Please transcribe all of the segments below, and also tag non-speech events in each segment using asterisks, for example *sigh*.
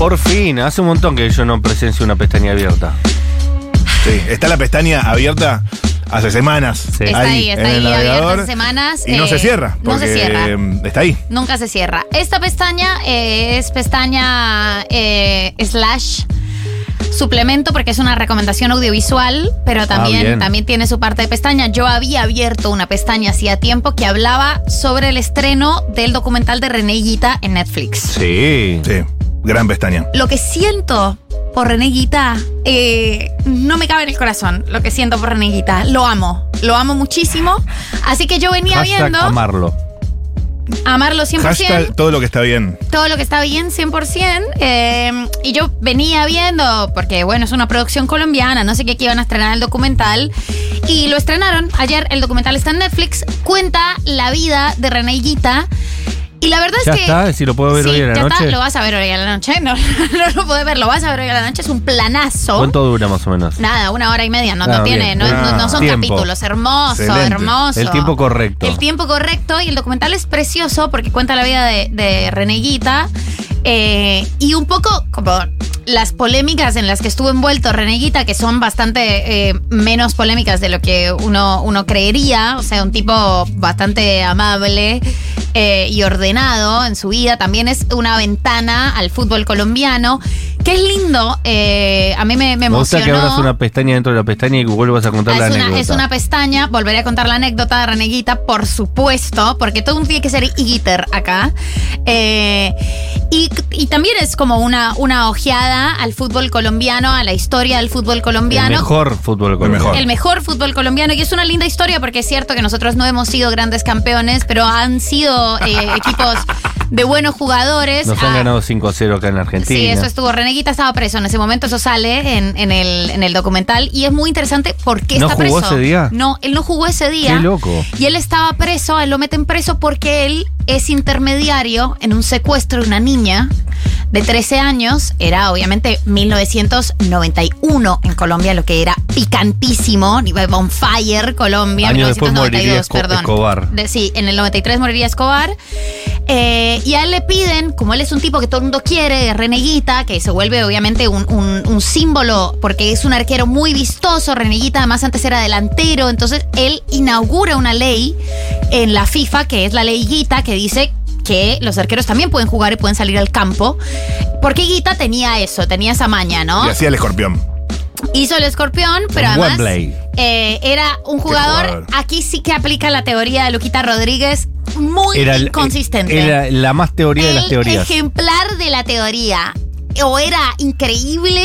Por fin, hace un montón que yo no presencio una pestaña abierta. Sí, está la pestaña abierta hace semanas. Sí. Está ahí, está en el ahí abierta navegador, hace semanas. Y no eh, se cierra. No se cierra. eh, Está ahí. Nunca se cierra. Esta pestaña eh, es pestaña eh, slash suplemento porque es una recomendación audiovisual, pero también, también tiene su parte de pestaña. Yo había abierto una pestaña hacía tiempo que hablaba sobre el estreno del documental de René Guita en Netflix. Sí. Sí, gran pestaña. Lo que siento por René Guita eh, no me cabe en el corazón. Lo que siento por René Guita. Lo amo. Lo amo muchísimo. Así que yo venía Hashtag viendo amarlo. amarlo 100%. Hashtag todo lo que está bien. todo lo que está bien 100%. eh, y yo venía viendo, porque bueno, es una producción colombiana, no sé qué, que iban a estrenar el documental. Y lo estrenaron ayer, el documental está en Netflix, cuenta la vida de René Guita. Y la verdad Ya es que... está, si lo puedo ver Sí, hoy a la ya noche. está, lo vas a ver hoy a la noche. No, *laughs* no lo puedes ver, lo vas a ver hoy a la noche. Es un planazo. ¿Cuánto dura más o menos? Nada, una hora y media, no, Ah, no tiene, no, no- no son Tiempo. capítulos, hermoso, Excelente. hermoso. El tiempo correcto. El tiempo correcto y el documental es precioso porque cuenta la vida de, de Reneguita eh, y un poco como las polémicas en las que estuvo envuelto Reneguita, que son bastante eh, menos polémicas de lo que uno, uno creería, o sea, un tipo bastante amable eh, y ordenado en su vida, también es una ventana al fútbol colombiano, que es lindo, eh, a mí me, me Me gusta emocionó. que abras una pestaña dentro de la pestaña y vuelvas a contar Ah, la es, una, anécdota. es una pestaña, volveré a contar la anécdota de Reneguita, por supuesto, porque todo un tiene que ser higuiter acá. Eh, y, y también es como una, una ojeada al fútbol colombiano, a la historia del fútbol El colombiano. mejor fútbol colombiano. mejor. El mejor fútbol colombiano, y es una linda historia porque es cierto que nosotros no hemos sido grandes campeones, pero han sido eh, *laughs* equipos de buenos jugadores. Nos han Ah, ganado 5-0 acá en Argentina. Sí, eso estuvo. Reneguita estaba preso en ese momento, eso sale en, en el, en el documental y es muy interesante por qué ¿No está jugó preso. ese día? No, él no jugó ese día. Qué loco. Y él estaba preso, él lo meten preso porque él es intermediario en un secuestro de una niña de 13 años. Era obviamente 1991 en Colombia, lo que era picantísimo. On fire, Colombia. Años después 1992, moriría Esco- perdón. Escobar. De- sí, en el 93 moriría Escobar. Eh, y a él le piden, como él es un tipo que todo el mundo quiere, Reneguita, que se vuelve obviamente un, un- símbolo, porque es un arquero muy vistoso. Reneguita además antes era delantero. Entonces él inaugura una ley en la FIFA, que es la ley Guita, que dice que los arqueros también pueden jugar y pueden salir al campo. Porque Guita tenía eso, tenía esa maña, ¿no? Y hacía el escorpión. Hizo el escorpión, pero En además eh, era un jugador, jugador. Aquí sí que aplica la teoría de Luquita Rodríguez, muy Era, el- inconsistente. Era la más teoría de las teorías. ejemplar de la teoría. O era increíble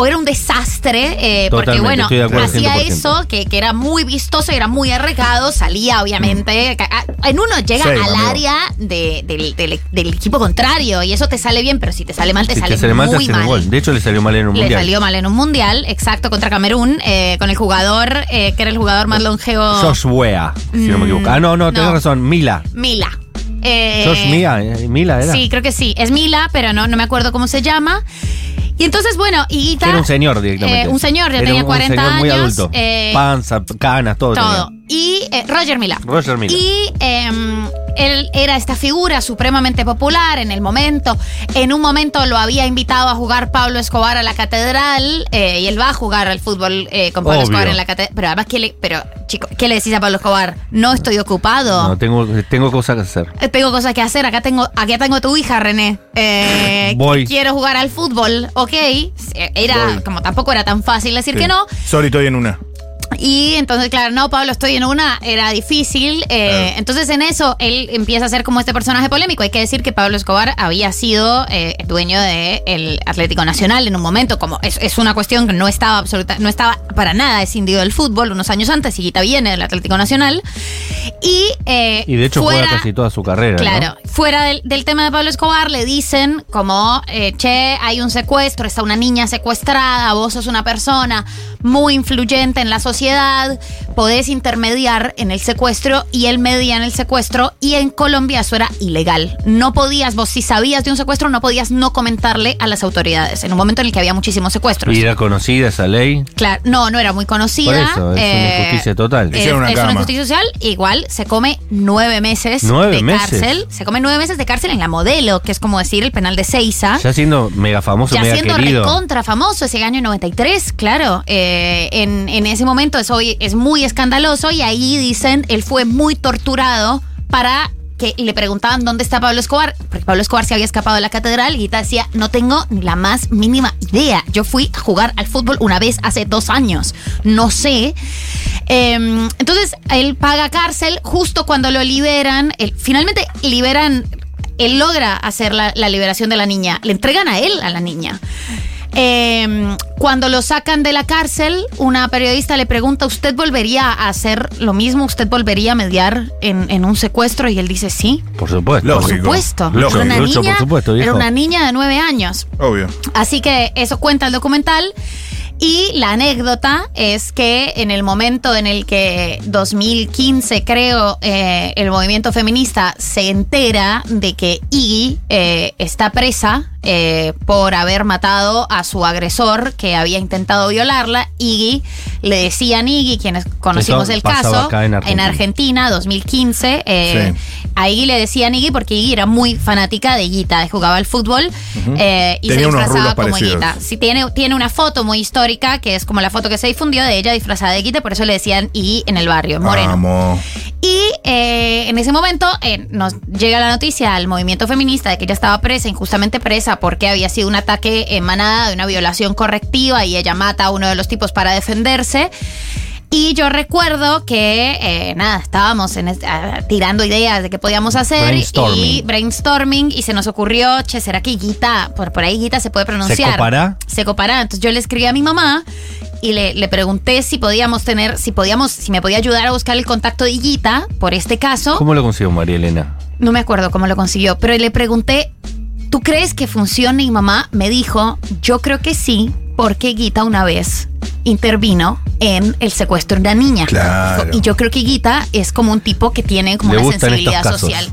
o era un desastre, eh, porque bueno, hacía 100%. eso, que, que era muy vistoso, era muy arregado, salía obviamente, a- en uno llega Sí, al amigo. área de- del, del- del equipo contrario y eso te sale bien, pero si te sale mal, te Si sale te sale mal, te muy un mal. gol. De hecho, le salió mal en un Le mundial. salió mal en un mundial, exacto, contra Camerún, eh, con el jugador, eh, que era el jugador más longevo. Josh Wea, si no me Mm, equivoco. Ah, no, no, tenés no. razón. Mila. Mila. Eh, Josh Mia, eh, Mila era. Sí, creo que sí. Es Mila, pero no, no me acuerdo cómo se llama. Y entonces, bueno, Higuita. Era un señor directamente. eh, un señor, ya Era tenía un 40 señor muy años, adulto. eh, Panza, canas, todo. Todo. tenía. Y eh, Roger Mila. Roger Mila. Y em, él era esta figura supremamente popular en el momento. En un momento lo había invitado a jugar Pablo Escobar a la catedral eh, y él va a jugar al fútbol eh, con Pablo Obvio. Escobar en la catedral. Pero además, ¿qué le, pero, chico, ¿qué le decís a Pablo Escobar? No estoy ocupado. No, tengo, tengo cosas que hacer. Eh, Tengo cosas que hacer. Acá tengo, acá tengo a tu hija, René. Eh, *laughs* Voy. Quiero jugar al fútbol, ok. Era Voy. como tampoco era tan fácil decir Sí. que no. Sorry, estoy en una. Y entonces, claro, no, Pablo, estoy en una, era difícil. eh. Entonces, en eso, él empieza a ser como este personaje polémico. Hay que decir que Pablo Escobar había sido eh, dueño del Atlético Nacional en un momento, como es, es una cuestión que no estaba absoluta, no estaba para nada escindido del fútbol unos años antes, y viene del Atlético Nacional. Y, eh, Y de hecho fuera, juega casi toda su carrera. ¿no? Claro, fuera del, del tema de Pablo Escobar le dicen como, eh, che, hay un secuestro, está una niña secuestrada, vos sos una persona muy influyente en la sociedad, podés intermediar en el secuestro y él media en el secuestro y en Colombia eso era ilegal. No podías, vos si sabías de un secuestro, no podías no comentarle a las autoridades en un momento en el que había muchísimos secuestros. Y era conocida esa ley. Claro, no, no era muy conocida. Por eso, es una injusticia total. Es, una es una injusticia social. Igual se come nueve meses ¿Nueve de meses? cárcel. Se come nueve meses de cárcel en la modelo, que es como decir el penal de Seiza. Ya siendo mega famoso, Ya mega siendo querido. recontra famoso ese año 93, claro. Eh, en, en ese momento es, hoy- es muy escandaloso y ahí dicen, él fue muy torturado para que le preguntaban dónde está Pablo Escobar, porque Pablo Escobar se había escapado de la catedral y Guita decía, no tengo ni la más mínima idea. Yo fui a jugar al fútbol una vez hace dos años, no sé. Eh, entonces, él paga cárcel justo cuando lo liberan. él- finalmente liberan, él logra hacer la liberación de la niña. Le entregan a él a la niña. Eh, cuando lo sacan de la cárcel, una periodista le pregunta, ¿usted volvería a hacer lo mismo? ¿Usted volvería a mediar en, en un secuestro? Y él dice, sí, Por supuesto. Lógico. por supuesto. Lógico. Era una Lucho, por niña, supuesto, era una niña de nueve años. Obvio. Así que eso cuenta el documental. Y la anécdota es que en el momento en el que 2015, creo, eh, el movimiento feminista se entera de que Iggy eh, está presa eh, por haber matado a su agresor que había intentado violarla, Iggy, le decían Iggy, quienes conocimos Eso el caso, en Argentina. Argentina, 2015, eh, Sí. a Iggy le decían Iggy porque Iggy era muy fanática de Guita, jugaba al fútbol eh, y Tenía se disfrazaba como. Guita. Sí, tiene, tiene una foto muy histórica que es como la foto que se difundió de ella disfrazada de Guita, por eso le decían Iggy en el barrio, Moreno. Vamos. Y eh, en ese momento nos llega la noticia al movimiento feminista de que ella estaba presa, injustamente presa, porque había sido un ataque en manada de una violación correctiva y ella mata a uno de los tipos para defenderse. Y yo recuerdo que, eh, nada, estábamos en ah, tirando ideas de qué podíamos hacer Brainstorming. y brainstorming y se nos ocurrió, che, ¿será que Guita, por, por ahí Guita se puede pronunciar? copará? Se copará. Entonces yo le escribí a mi mamá y le, le pregunté si podíamos tener, si podíamos, si me podía ayudar a buscar el contacto de Guita por este caso. ¿Cómo lo consiguió María Elena? No me acuerdo cómo lo consiguió, pero le pregunté, ¿tú crees que funcione? Y mamá me dijo, yo creo que sí, porque Guita una vez intervino en el secuestro de una niña. Claro. Y yo creo que Guita es como un tipo que tiene como Le una sensibilidad social.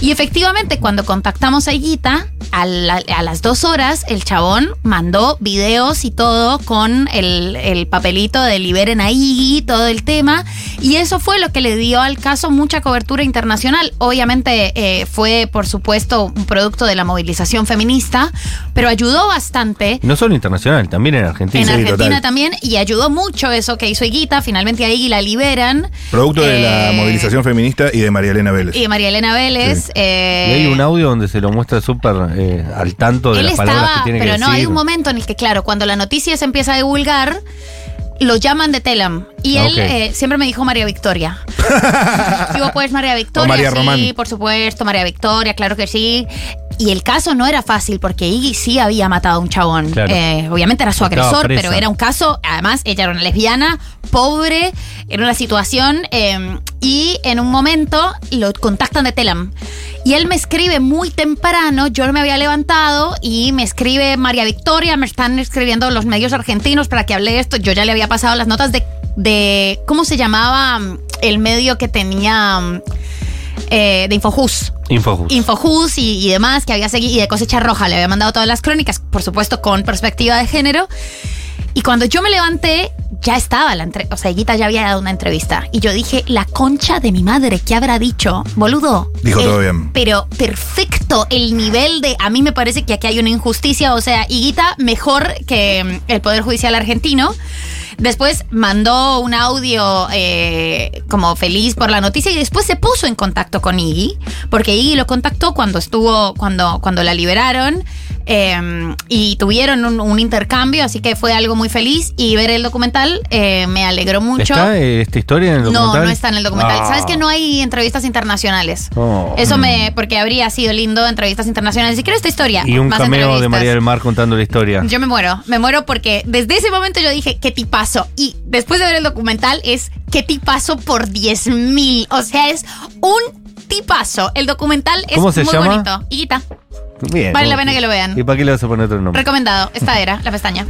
Y efectivamente, cuando contactamos a Guita, a, la- a las dos horas, el chabón mandó videos y todo con el, el papelito de liberen a Iggy, todo el tema. Y eso fue lo que le dio al caso mucha cobertura internacional. Obviamente eh, fue, por supuesto, un producto de la movilización feminista, pero ayudó bastante. No solo internacional, también en Argentina. En Sí, Argentina total. también, y ayudó mucho eso que hizo Higuita. Finalmente a Iggy la liberan. Producto de la Eh, movilización feminista y de María Elena Vélez. Y de María Elena Vélez. Sí. Eh, Y hay un audio donde se lo muestra súper eh, al tanto de él las palabras estaba, que tiene pero que no, decir. hay un momento en el que, claro, cuando la noticia se empieza a divulgar, lo llaman de Telam. Y Ah, él eh, siempre me dijo María Victoria. *laughs* Digo, pues María Victoria. O María sí, Román. por supuesto, María Victoria, claro que sí. Y el caso no era fácil porque Iggy sí había matado a un chabón. Claro. Eh, obviamente era su Estaba agresor, presa. pero era un caso, además, ella era una lesbiana, pobre, era una situación. eh, y en un momento lo contactan de Telam. Y él me escribe muy temprano, yo no me había levantado y me escribe María Victoria, me están escribiendo los medios argentinos para que hable de esto. Yo ya le había pasado las notas de, de ¿cómo se llamaba el medio que tenía eh, de Infojus? Infojus. Infojus y, y demás que había seguido, y de Cosecha Roja, le había mandado todas las crónicas, por supuesto con perspectiva de género. Y cuando yo me levanté, ya estaba la entrevista, o sea, Guita ya había dado una entrevista. Y yo dije, la concha de mi madre, ¿qué habrá dicho? Boludo. Dijo Eh, todo bien. Pero perfecto, el nivel de, a mí me parece que aquí hay una injusticia, o sea, Higuita mejor que mm, el Poder Judicial argentino. Después mandó un audio eh, como feliz por la noticia y después se puso en contacto con Iggy, porque Iggy lo contactó cuando estuvo, cuando, cuando la liberaron eh, y tuvieron un, un intercambio, así que fue algo muy feliz y ver el documental eh, me alegró mucho. ¿Está eh, esta historia en el No, documental? no está en el documental. Ah. ¿Sabes que no hay entrevistas internacionales? Oh. Eso me, porque habría sido lindo entrevistas internacionales. Si quiero esta historia. Y un más cameo de. María del Mar contando la historia. Yo me muero, me muero porque desde ese momento yo dije, qué tipazo. Y después de ver el documental es, qué tipazo por 10 mil. O sea, es un tipazo. El documental es ¿Cómo se muy llama? bonito. Higuita, Bien. Vale la ¿cómo pena que lo vean. ¿Y para qué le vas a poner otro nombre? recomendado. Esta era la pestaña.